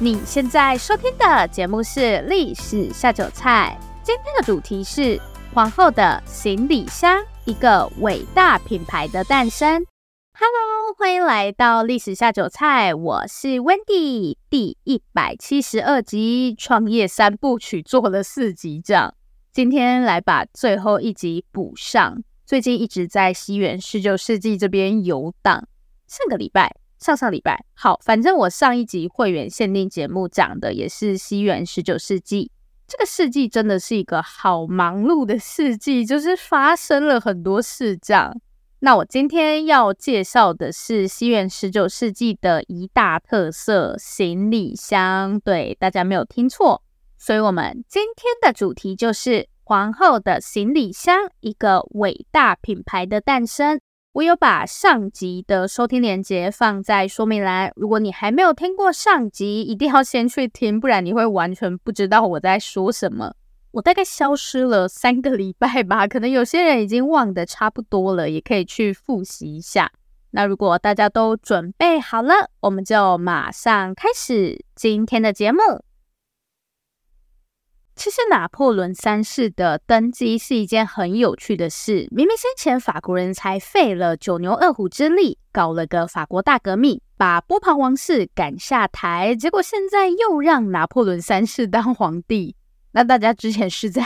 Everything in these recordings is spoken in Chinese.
你现在收听的节目是《历史下酒菜》，今天的主题是皇后的行李箱，一个伟大品牌的诞生。Hello，欢迎来到历史下酒菜，我是 Wendy。第一百七十二集创业三部曲做了四集这样，今天来把最后一集补上。最近一直在西元十九世纪这边游荡，上个礼拜、上上礼拜，好，反正我上一集会员限定节目讲的也是西元十九世纪。这个世纪真的是一个好忙碌的世纪，就是发生了很多事这样。那我今天要介绍的是西元十九世纪的一大特色——行李箱。对，大家没有听错。所以，我们今天的主题就是皇后的行李箱，一个伟大品牌的诞生。我有把上集的收听链接放在说明栏。如果你还没有听过上集，一定要先去听，不然你会完全不知道我在说什么。我大概消失了三个礼拜吧，可能有些人已经忘得差不多了，也可以去复习一下。那如果大家都准备好了，我们就马上开始今天的节目。其实拿破仑三世的登基是一件很有趣的事，明明先前法国人才费了九牛二虎之力搞了个法国大革命，把波旁王室赶下台，结果现在又让拿破仑三世当皇帝。那大家之前是在，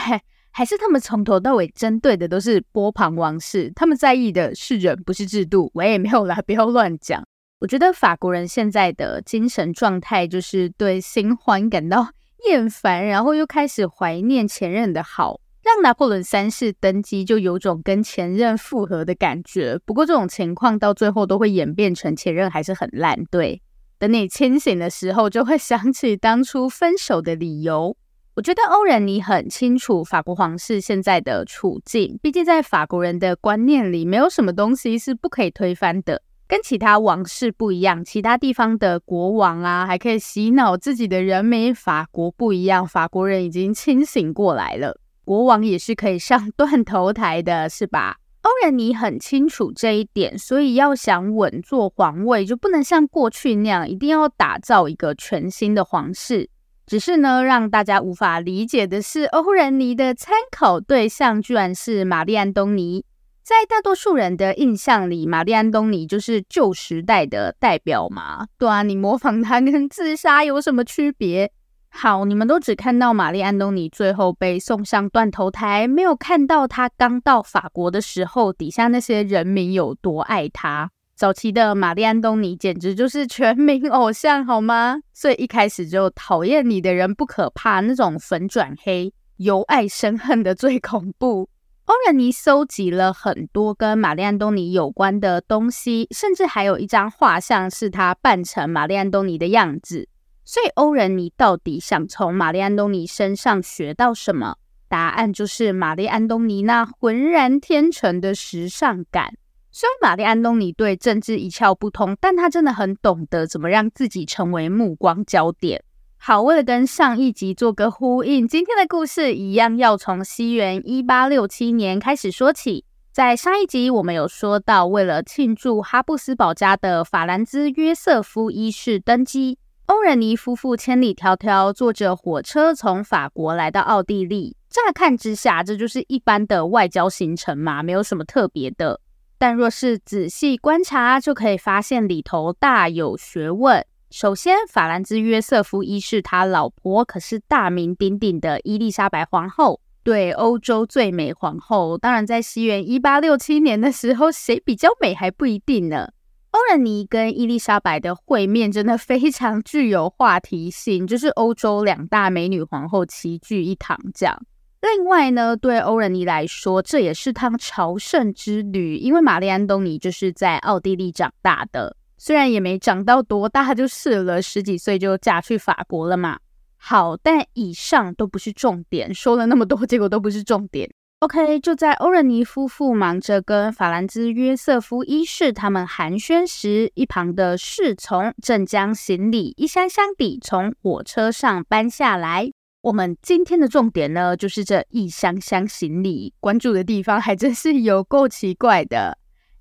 还是他们从头到尾针对的都是波旁王室？他们在意的是人，不是制度。我也没有啦，不要乱讲。我觉得法国人现在的精神状态就是对新欢感到厌烦，然后又开始怀念前任的好，让拿破仑三世登基就有种跟前任复合的感觉。不过这种情况到最后都会演变成前任还是很烂。对，等你清醒的时候，就会想起当初分手的理由。我觉得欧仁妮很清楚法国皇室现在的处境，毕竟在法国人的观念里，没有什么东西是不可以推翻的。跟其他王室不一样，其他地方的国王啊，还可以洗脑自己的人民。法国不一样，法国人已经清醒过来了，国王也是可以上断头台的，是吧？欧仁尼很清楚这一点，所以要想稳坐皇位，就不能像过去那样，一定要打造一个全新的皇室。只是呢，让大家无法理解的是，欧仁尼的参考对象居然是玛丽安东尼。在大多数人的印象里，玛丽安东尼就是旧时代的代表嘛。对啊，你模仿他跟自杀有什么区别？好，你们都只看到玛丽安东尼最后被送上断头台，没有看到他刚到法国的时候，底下那些人民有多爱他。早期的玛丽安东尼简直就是全民偶像，好吗？所以一开始就讨厌你的人不可怕，那种粉转黑、由爱生恨的最恐怖。欧仁妮搜集了很多跟玛丽安东尼有关的东西，甚至还有一张画像是他扮成玛丽安东尼的样子。所以欧仁妮到底想从玛丽安东尼身上学到什么？答案就是玛丽安东尼那浑然天成的时尚感。虽然玛丽安东尼对政治一窍不通，但她真的很懂得怎么让自己成为目光焦点。好，为了跟上一集做个呼应，今天的故事一样要从西元一八六七年开始说起。在上一集我们有说到，为了庆祝哈布斯堡家的法兰兹约瑟夫一世登基，欧仁尼夫妇千里迢迢坐着火车从法国来到奥地利。乍看之下，这就是一般的外交行程嘛，没有什么特别的。但若是仔细观察，就可以发现里头大有学问。首先，法兰兹约瑟夫一世他老婆可是大名鼎鼎的伊丽莎白皇后，对，欧洲最美皇后。当然，在西元一八六七年的时候，谁比较美还不一定呢。欧仁妮跟伊丽莎白的会面真的非常具有话题性，就是欧洲两大美女皇后齐聚一堂这样。另外呢，对欧仁妮来说，这也是趟朝圣之旅，因为玛丽安东尼就是在奥地利长大的，虽然也没长到多大，就是了，十几岁就嫁去法国了嘛。好，但以上都不是重点，说了那么多，结果都不是重点。OK，就在欧仁妮夫妇忙着跟法兰兹约瑟夫一世他们寒暄时，一旁的侍从正将行李一箱箱地从火车上搬下来。我们今天的重点呢，就是这一箱箱行李，关注的地方还真是有够奇怪的。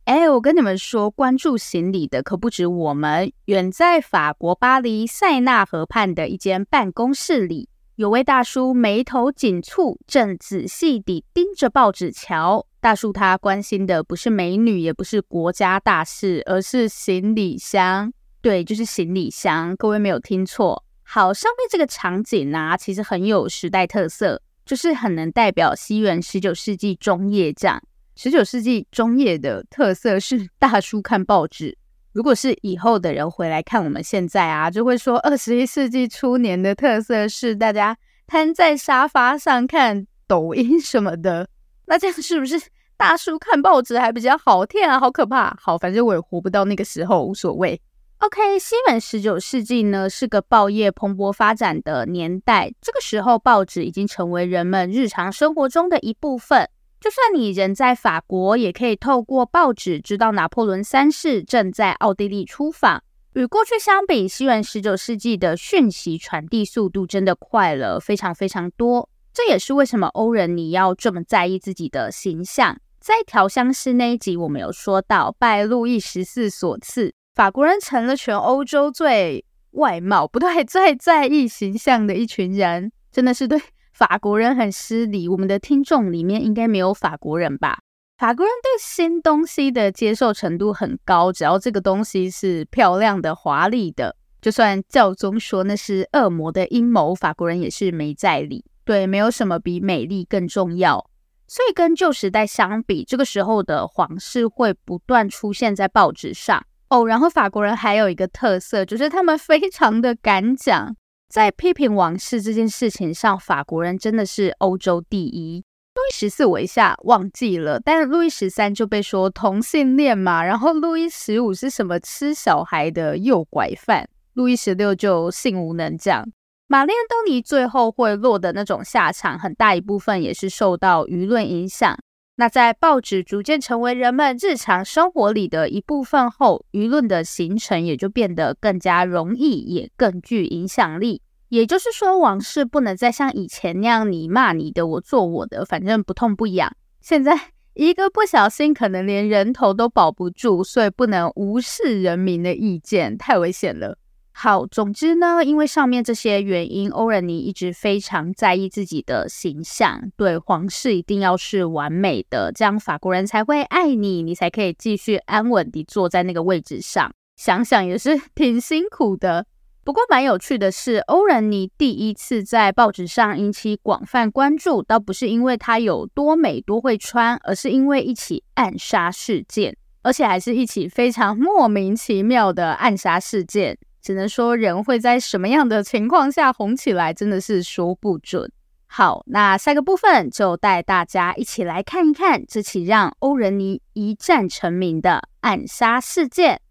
哎，我跟你们说，关注行李的可不止我们，远在法国巴黎塞纳河畔的一间办公室里。有位大叔眉头紧蹙，正仔细地盯着报纸瞧。大叔他关心的不是美女，也不是国家大事，而是行李箱。对，就是行李箱。各位没有听错。好，上面这个场景啊，其实很有时代特色，就是很能代表西元十九世纪中叶这样。十九世纪中叶的特色是 大叔看报纸。如果是以后的人回来看我们现在啊，就会说二十一世纪初年的特色是大家瘫在沙发上看抖音什么的。那这样是不是 大叔看报纸还比较好？天啊，好可怕！好，反正我也活不到那个时候，无所谓。OK，西元十九世纪呢是个报业蓬勃发展的年代，这个时候报纸已经成为人们日常生活中的一部分。就算你人在法国，也可以透过报纸知道拿破仑三世正在奥地利出访。与过去相比，西元十九世纪的讯息传递速度真的快了非常非常多。这也是为什么欧人你要这么在意自己的形象。在调香师那一集，我们有说到，拜路易十四所赐，法国人成了全欧洲最外貌不对，最在意形象的一群人，真的是对。法国人很失礼，我们的听众里面应该没有法国人吧？法国人对新东西的接受程度很高，只要这个东西是漂亮的、华丽的，就算教宗说那是恶魔的阴谋，法国人也是没在理。对，没有什么比美丽更重要。所以跟旧时代相比，这个时候的皇室会不断出现在报纸上哦。然后法国人还有一个特色，就是他们非常的敢讲。在批评王室这件事情上，法国人真的是欧洲第一。路易十四我一下忘记了，但路易十三就被说同性恋嘛，然后路易十五是什么吃小孩的诱拐犯，路易十六就性无能这样。玛丽安东尼最后会落的那种下场，很大一部分也是受到舆论影响。那在报纸逐渐成为人们日常生活里的一部分后，舆论的形成也就变得更加容易，也更具影响力。也就是说，往事不能再像以前那样你骂你的，我做我的，反正不痛不痒。现在一个不小心，可能连人头都保不住，所以不能无视人民的意见，太危险了。好，总之呢，因为上面这些原因，欧仁妮一直非常在意自己的形象，对皇室一定要是完美的，这样法国人才会爱你，你才可以继续安稳地坐在那个位置上。想想也是 挺辛苦的。不过蛮有趣的是，欧仁妮第一次在报纸上引起广泛关注，倒不是因为她有多美多会穿，而是因为一起暗杀事件，而且还是一起非常莫名其妙的暗杀事件。只能说人会在什么样的情况下红起来，真的是说不准。好，那下个部分就带大家一起来看一看这起让欧仁妮一战成名的暗杀事件。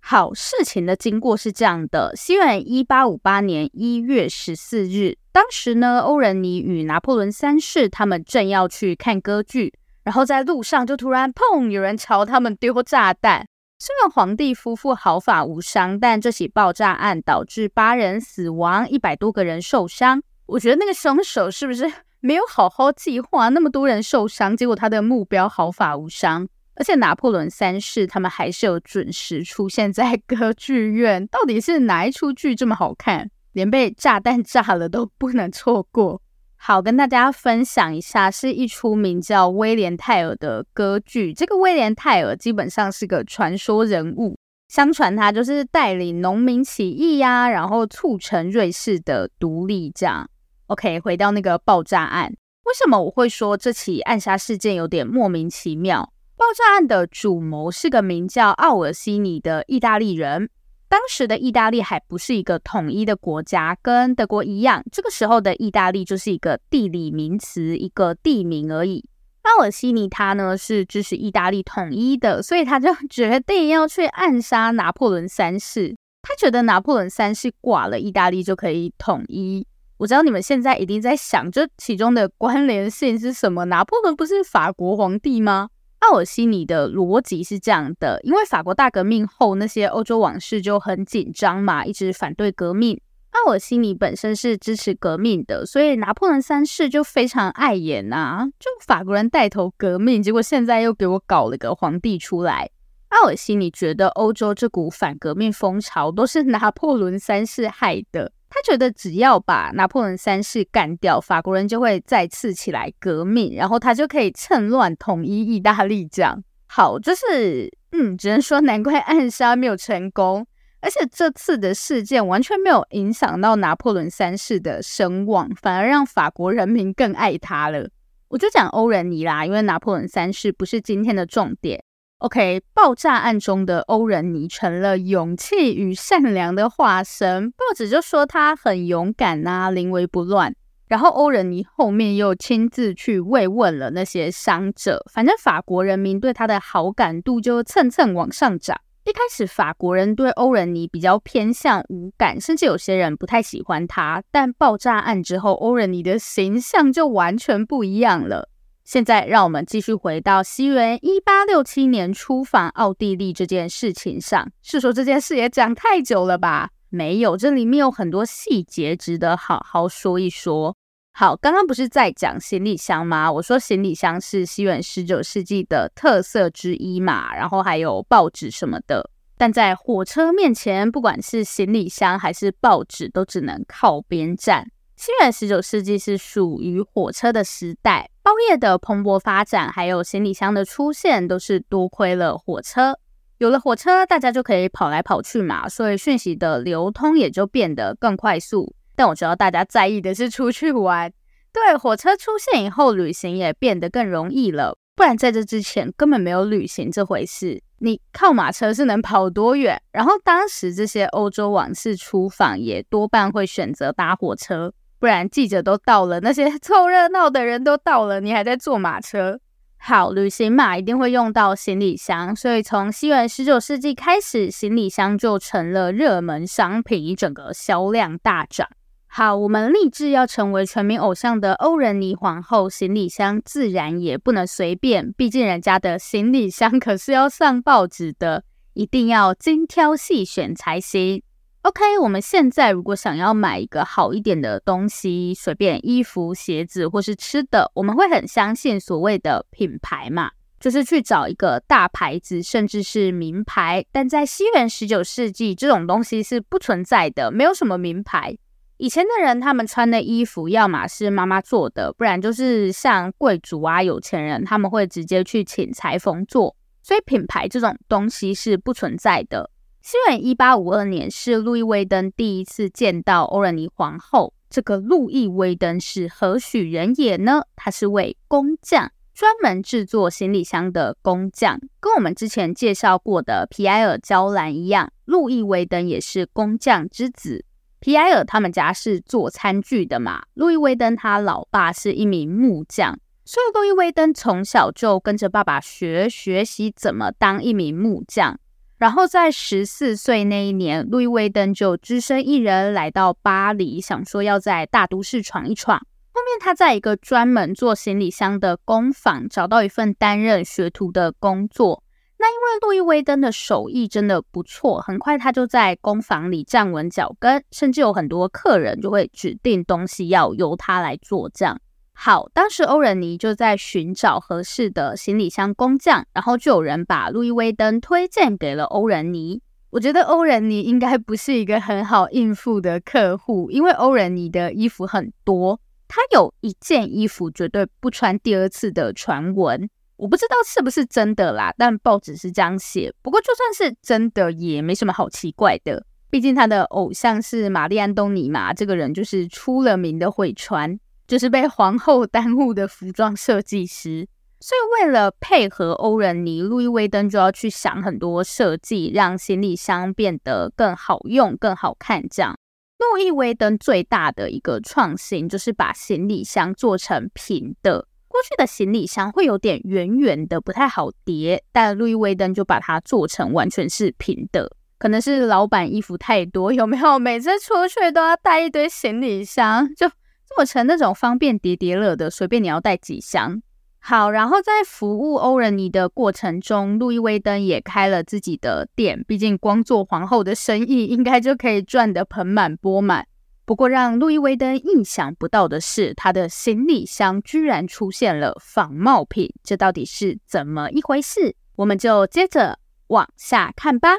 好，事情的经过是这样的：西元一八五八年一月十四日，当时呢，欧仁妮与拿破仑三世他们正要去看歌剧，然后在路上就突然砰，有人朝他们丢炸弹。虽然皇帝夫妇毫发无伤，但这起爆炸案导致八人死亡，一百多个人受伤。我觉得那个凶手是不是没有好好计划？那么多人受伤，结果他的目标毫发无伤。而且拿破仑三世他们还是有准时出现在歌剧院。到底是哪一出剧这么好看，连被炸弹炸了都不能错过？好，跟大家分享一下，是一出名叫威廉泰尔的歌剧。这个威廉泰尔基本上是个传说人物，相传他就是带领农民起义呀、然后促成瑞士的独立。这样，OK，回到那个爆炸案，为什么我会说这起暗杀事件有点莫名其妙？爆炸案的主谋是个名叫奥尔西尼的意大利人。当时的意大利还不是一个统一的国家，跟德国一样。这个时候的意大利就是一个地理名词，一个地名而已。奥尔西尼他呢是支持意大利统一的，所以他就决定要去暗杀拿破仑三世。他觉得拿破仑三世挂了，意大利就可以统一。我知道你们现在一定在想，这其中的关联性是什么？拿破仑不是法国皇帝吗？奥尔西尼的逻辑是这样的：因为法国大革命后，那些欧洲王室就很紧张嘛，一直反对革命。奥尔西尼本身是支持革命的，所以拿破仑三世就非常碍眼呐，就法国人带头革命，结果现在又给我搞了个皇帝出来。奥尔西尼觉得欧洲这股反革命风潮都是 拿破仑三世害的。他觉得只要把拿破仑三世干掉，法国人就会再次起来革命，然后他就可以趁乱统一意大利。这样好，就是嗯，只能说难怪暗杀没有成功，而且这次的事件完全没有影响到拿破仑三世的声望，反而让法国人民更爱他了。我就讲欧仁尼啦，因为拿破仑三世不是今天的重点。OK，爆炸案中的欧仁妮成了勇气与善良的化身。报纸就说他很勇敢呐、啊，临危不乱。然后欧仁妮后面又亲自去慰问了那些伤者。反正法国人民对他的好感度就蹭蹭往上涨。一开始法国人对欧仁妮比较偏向无感，甚至有些人不太喜欢他。但爆炸案之后，欧仁妮的形象就完全不一样了。现在让我们继续回到西元一八六七年出访奥地利这件事情上。是说这件事也讲太久了吧？没有，这里面有很多细节值得好好说一说。好，刚刚不是在讲行李箱吗？我说行李箱是西元十九世纪的特色之一嘛，然后还有报纸什么的。但在火车面前，不管是行李箱还是报纸，都只能靠边站。西元十九世纪是属于火车的时代。包夜的蓬勃发展，还有行李箱的出现，都是多亏了火车。有了火车，大家就可以跑来跑去嘛，所以讯息的流通也就变得更快速。但我知道大家在意的是出去玩。对，火车出现以后，旅行也变得更容易了。不然在这之前根本没有旅行这回事。你靠马车是能跑多远？然后当时这些欧洲王室出访，也多半会选择搭火车。不然记者都到了，那些凑热闹的人都到了，你还在坐马车？好，旅行嘛，一定会用到行李箱，所以从西元十九世纪开始，行李箱就成了热门商品，一整个销量大涨。好，我们立志要成为全民偶像的欧仁妮皇后，行李箱自然也不能随便，毕竟人家的行李箱可是要上报纸的，一定要精挑细选才行。OK，我们现在如果想要买一个好一点的东西，随便衣服、鞋子或是吃的，我们会很相信所谓的品牌嘛，就是去找一个大牌子，甚至是名牌。但在西元十九世纪，这种东西是不存在的，没有什么名牌。以前的人他们穿的衣服，要么是妈妈做的，不然就是像贵族啊、有钱人，他们会直接去请裁缝做。所以品牌这种东西是不存在的。西元一八五二年是路易威登第一次见到欧仁妮皇后。这个路易威登是何许人也呢？他是位工匠，专门制作行李箱的工匠，跟我们之前介绍过的皮埃尔娇兰一样。路易威登也是工匠之子。皮埃尔他们家是做餐具的嘛，路易威登他老爸是一名木匠，所以路易威登从小就跟着爸爸学学习怎么当一名木匠。然后在十四岁那一年，路易威登就只身一人来到巴黎，想说要在大都市闯一闯。后面他在一个专门做行李箱的工坊找到一份担任学徒的工作。那因为路易威登的手艺真的不错，很快他就在工坊里站稳脚跟，甚至有很多客人就会指定东西要由他来做这样。好，当时欧仁尼就在寻找合适的行李箱工匠，然后就有人把路易威登推荐给了欧仁尼。我觉得欧仁尼应该不是一个很好应付的客户，因为欧仁尼的衣服很多，他有一件衣服绝对不穿第二次的传闻。我不知道是不是真的啦，但报纸是这样写。不过就算是真的，也没什么好奇怪的，毕竟他的偶像是玛丽安东尼嘛，这个人就是出了名的会穿。就是被皇后耽误的服装设计师，所以为了配合欧仁妮，路易威登就要去想很多设计，让行李箱变得更好用、更好看。这样，路易威登最大的一个创新就是把行李箱做成平的。过去的行李箱会有点圆圆的，不太好叠，但路易威登就把它做成完全是平的。可能是老板衣服太多，有没有？每次出去都要带一堆行李箱，就做成那种方便叠叠乐的，随便你要带几箱。好，然后在服务欧仁妮的过程中，路易威登也开了自己的店。毕竟光做皇后的生意，应该就可以赚得盆满钵满。不过让路易威登意想不到的是，他的行李箱居然出现了仿冒品，这到底是怎么一回事？我们就接着往下看吧。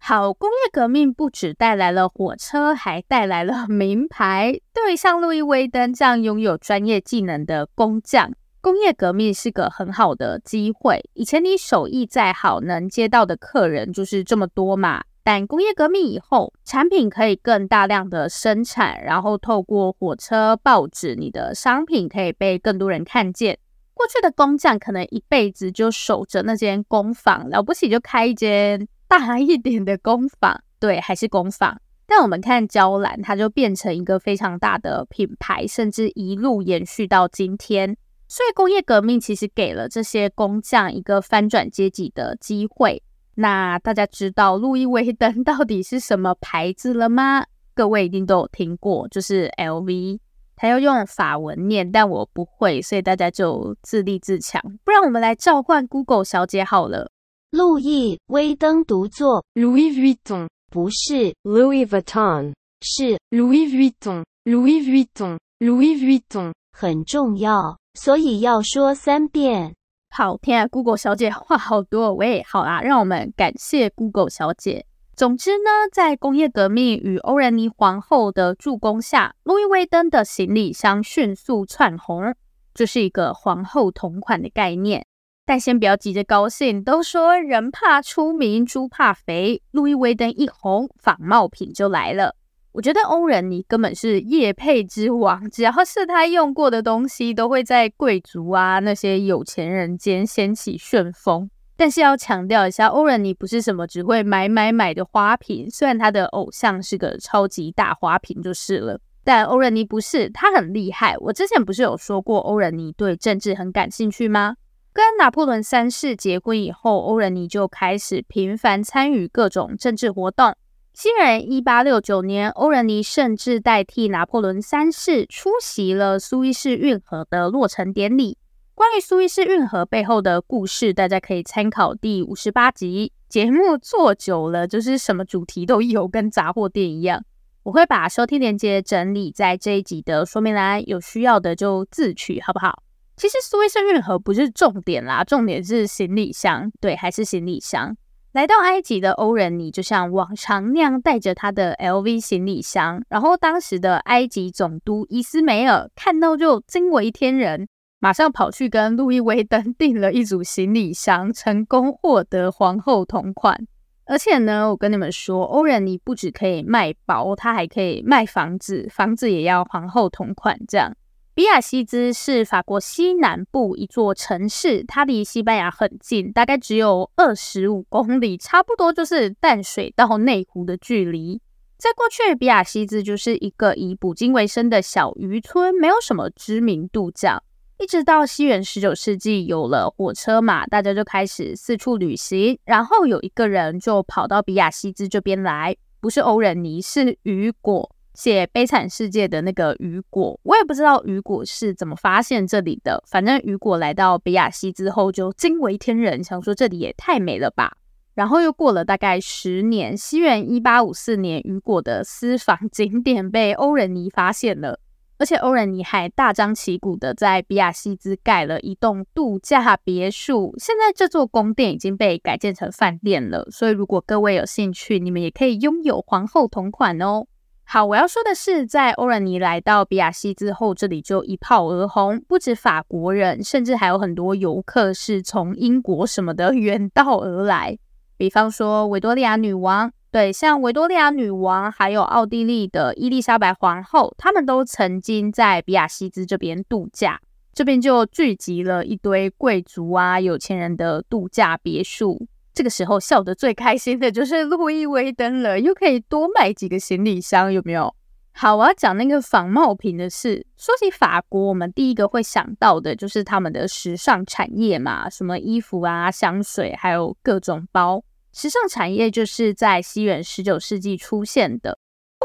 好，工业革命不只带来了火车，还带来了 名牌。对于像路易威登这样拥有专业技能的工匠，工业革命是个很好的机会。以前你手艺再好，能接到的客人就是这么多嘛。但工业革命以后，产品可以更大量的生产，然后透过火车、报纸，你的商品可以被更多人看见。过去的工匠可能一辈子就守着那间工坊，了不起就开一间。大一点的工坊，对，还是工坊。但我们看娇兰，它就变成一个非常大的品牌，甚至一路延续到今天。所以工业革命其实给了这些工匠一个翻转阶级的机会。那大家知道路易威登到底是什么牌子了吗？各位一定都有听过，就是 LV。它要用法文念，但我不会，所以大家就自立自强。不然我们来召唤 Google 小姐好了。路易威登读作 Louis Vuitton，不是。Louis Vuitton，是。Louis Vuitton，Louis Vuitton，Louis Vuitton，很重要，所以要说三遍。好，天啊，Google 小姐话好多，喂，好啦，让我们感谢 Google 小姐。总之呢，在工业革命与欧仁妮皇后的助攻下，路易威登的行李箱迅速窜红，这是一个皇后同款的概念。但先不要急着高兴，都说人怕出名，猪怕肥。路易威登一红，仿冒品就来了。我觉得欧仁尼根本是业配之王，只要是他用过的东西，都会在贵族啊那些有钱人间掀起旋风。但是要强调一下，欧仁尼不是什么只会买买买的花瓶，虽然他的偶像是个超级大花瓶就是了，但欧仁尼不是，他很厉害。我之前不是有说过，欧仁尼对政治很感兴趣吗？跟拿破仑三世结婚以后，欧仁妮就开始频繁参与各种政治活动。西元一八六九年，欧仁妮甚至代替拿破仑三世出席了苏伊士运河的落成典礼。关于苏伊士运河背后的故事，大家可以参考第五十八集。节目做久了，就是什么主题都有，跟杂货店一样。我会把收听链接整理在这一集的说明栏，有需要的就自取，好不好？其实苏伊士运河不是重点啦，重点是行李箱。对，还是行李箱。来到埃及的欧仁尼就像往常那样带着他的 LV 行李箱，然后当时的埃及总督伊斯梅尔看到就惊为天人，马上跑去跟路易威登订了一组行李箱，成功获得皇后同款。而且呢，我跟你们说，欧仁尼不只可以卖包，他还可以卖房子，房子也要皇后同款这样。比亚西兹是法国西南部一座城市，它离西班牙很近，大概只有二十五公里，差不多就是淡水到内湖的距离。在过去，比亚西兹就是一个以捕鲸为生的小渔村，没有什么知名度。这样，一直到西元十九世纪有了火车嘛，大家就开始四处旅行，然后有一个人就跑到比亚西兹这边来，不是欧仁尼，是雨果。写《悲惨世界》的那个雨果，我也不知道雨果是怎么发现这里的。反正雨果来到比亚希之后就惊为天人，想说这里也太美了吧。然后又过了大概十年，西元一八五四年，雨果的私房 景点被欧仁妮发现了，而且欧仁妮还大张旗鼓的在比亚希兹盖了一栋度假别墅。现在这座宫殿已经被改建成饭店了，所以如果各位有兴趣，你们也可以拥有皇后同款哦。好，我要说的是，在欧仁妮来到比亚希之后，这里就一炮而红。不止法国人，甚至还有很多游客是从英国什么的 远道而来。比方说维多利亚女王，对，像维多利亚女王，还有奥地利的伊丽莎白皇后，他们都曾经在比亚希兹这边度假。这边就聚集了一堆贵族啊、有钱人的度假别墅。这个时候笑得最开心的就是路易威登了，又可以多买几个行李箱，有没有？好，我要讲那个仿冒品的事。说起法国，我们第一个会想到的就是他们的时尚产业嘛，什么衣服啊、香水，还有各种包。时尚产业就是在西元十九世纪出现的。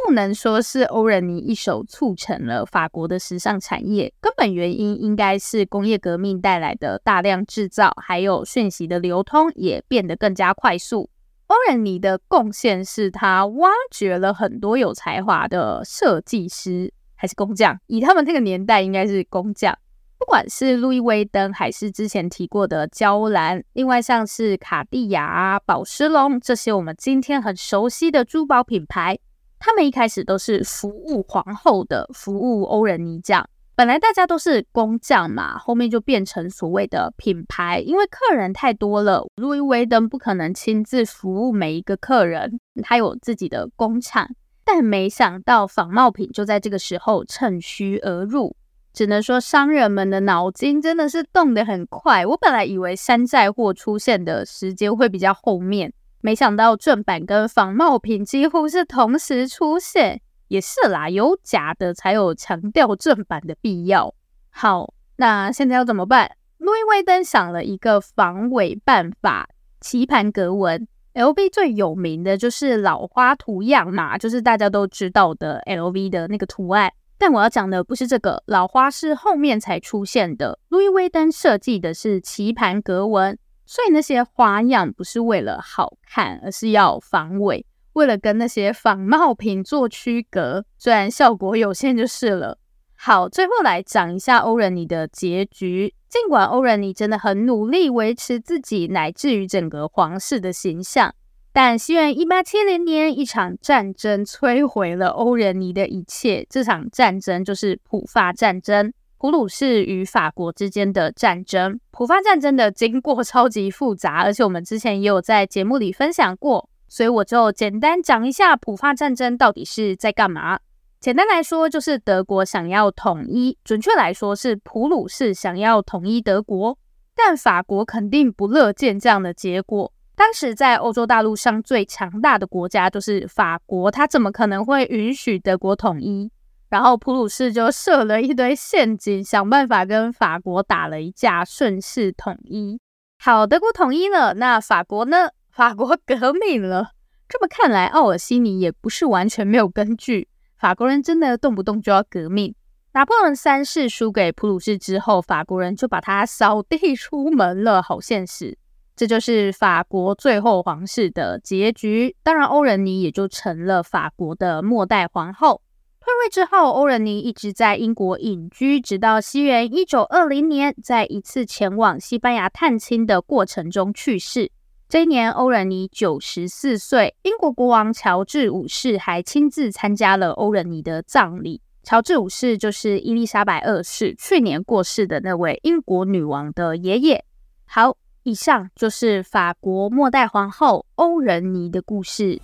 不能说是欧仁尼一手促成了法国的时尚产业，根本原因应该是工业革命带来的大量制造，还有讯息的流通也变得更加快速。欧仁尼的贡献是他挖掘了很多有才华的设计师，还是工匠？以他们那个年代，应该是工匠。不管是路易威登，还是之前提过的娇兰，另外像是卡地亚、宝诗龙这些我们今天很熟悉的珠宝品牌。他们一开始都是服务皇后的，服务欧仁妮这样。本来大家都是工匠嘛，后面就变成所谓的品牌，因为客人太多了，路易威登不可能亲自服务每一个客人，他有自己的工厂。但没想到仿冒品就在这个时候趁虚而入，只能说商人们的脑筋真的是动得很快。我本来以为山寨货出现的时间会比较后面。没想到正版跟仿冒品几乎是同时出现，也是啦，有假的才有强调正版的必要。好，那现在要怎么办？路易威登想了一个防伪办法：棋盘格纹。LV 最有名的就是老花图样嘛，就是大家都知道的 LV 的那个图案。但我要讲的不是这个，老花是后面才出现的。路易威登设计的是棋盘格纹。所以那些花样不是为了好看，而是要防伪，为了跟那些仿冒品做区隔。虽然效果有限就是了。好，最后来讲一下欧仁妮的结局。尽管欧仁妮真的很努力维持自己乃至于整个皇室的形象，但西元一八七零年一场战争摧毁了欧仁妮的一切。这场战争就是普法战争。普鲁士与法国之间的战争，普法战争的经过超级复杂，而且我们之前也有在节目里分享过，所以我就简单讲一下普法战争到底是在干嘛。简单来说，就是德国想要统一，准确来说是普鲁士想要统一德国，但法国肯定不乐见这样的结果。当时在欧洲大陆上最强大的国家就是法国，他怎么可能会允许德国统一？然后普鲁士就设了一堆陷阱，想办法跟法国打了一架，顺势统一。好，德国统一了，那法国呢？法国革命了。这么看来，奥尔西尼也不是完全没有根据。法国人真的动不动就要革命。拿破仑三世输给普鲁士之后，法国人就把他扫地出门了，好现实。这就是法国最后皇室的结局。当然，欧仁妮也就成了法国的末代皇后。退位之后，欧仁妮一直在英国隐居，直到西元一九二零年，在一次前往西班牙探亲的过程中去世。这一年，欧仁妮九十四岁。英国国王乔治五世还亲自参加了欧仁妮的葬礼。乔治五世就是伊丽莎白二世，去年过世的那位英国女王的爷爷。好，以上就是法国末代皇后欧仁妮的故事。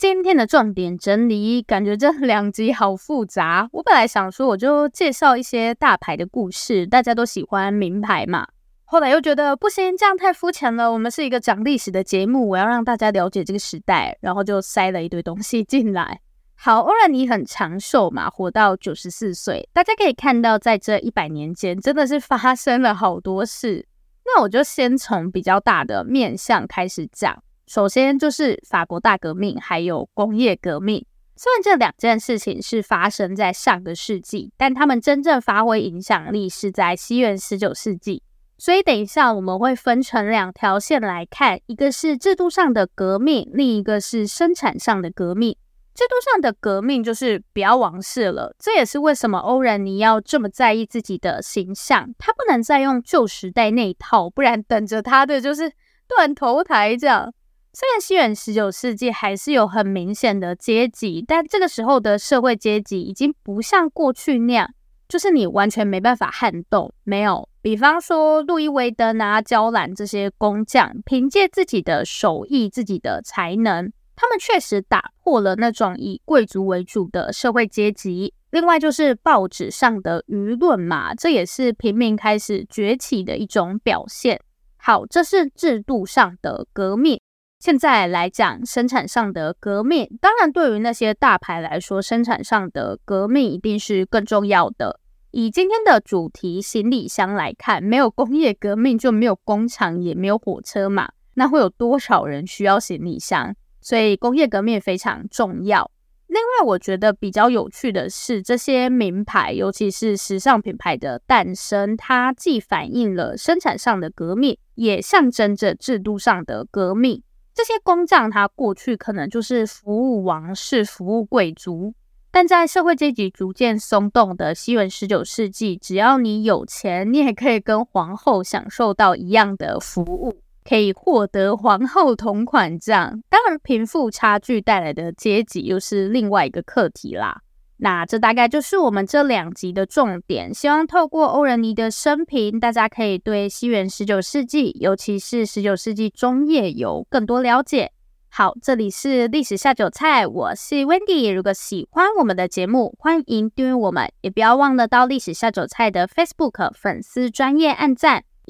今天的重点整理，感觉这两集好复杂。我本来想说，我就介绍一些大牌的故事，大家都喜欢名牌嘛。后来又觉得不行，这样太肤浅了。我们是一个讲历史的节目，我要让大家了解这个时代，然后就塞了一堆东西进来。好，欧仁妮很长寿嘛，活到九十四岁。大家可以看到，在这一百年间，真的是发生了好多事。那我就先从比较大的面向开始讲。首先就是法国大革命，还有工业革命。虽然这两件事情是发生在上个世纪，但他们真正发挥影响力是在西元十九世纪。所以等一下我们会分成两条线来看，一个是制度上的革命，另一个是生产上的革命。制度上的革命就是不要王室了，这也是为什么欧仁尼要这么在意自己的形象，他不能再用旧时代那一套，不然等着他的就是断头台这样。虽然西元十九世纪还是有很明显的阶级，但这个时候的社会阶级已经不像过去那样，就是你完全没办法撼动。没有，比方说路易威登啊、娇兰这些工匠，凭借自己的手艺、自己的才能，他们确实打破了那种以贵族为主的社会阶级。另外就是报纸上的舆论嘛，这也是平民开始崛起的一种表现。好，这是制度上的革命。现在来讲生产上的革命，当然对于那些大牌来说，生产上的革命一定是更重要的。以今天的主题行李箱来看，没有工业革命就没有工厂，也没有火车嘛，那会有多少人需要行李箱？所以工业革命非常重要。另外，我觉得比较有趣的是，这些名牌，尤其是时尚品牌的诞生，它既反映了生产上的革命，也象征着制度上的革命。这些工匠，他过去可能就是服务王室、服务贵族，但在社会阶级逐渐松动的西元十九世纪，只要你有钱，你也可以跟皇后享受到一样的服务，可以获得皇后同款账。当然，贫富差距带来的阶级又是另外一个课题啦。那这大概就是我们这两集的重点。希望透过欧仁妮的生平，大家可以对西元十九世纪，尤其是十九世纪中叶有更多了解。好，这里是历史下酒菜，我是 Wendy。如果喜欢我们的节目，欢迎订阅我们，也不要忘了到历史下酒菜的 Facebook 粉丝专业按赞。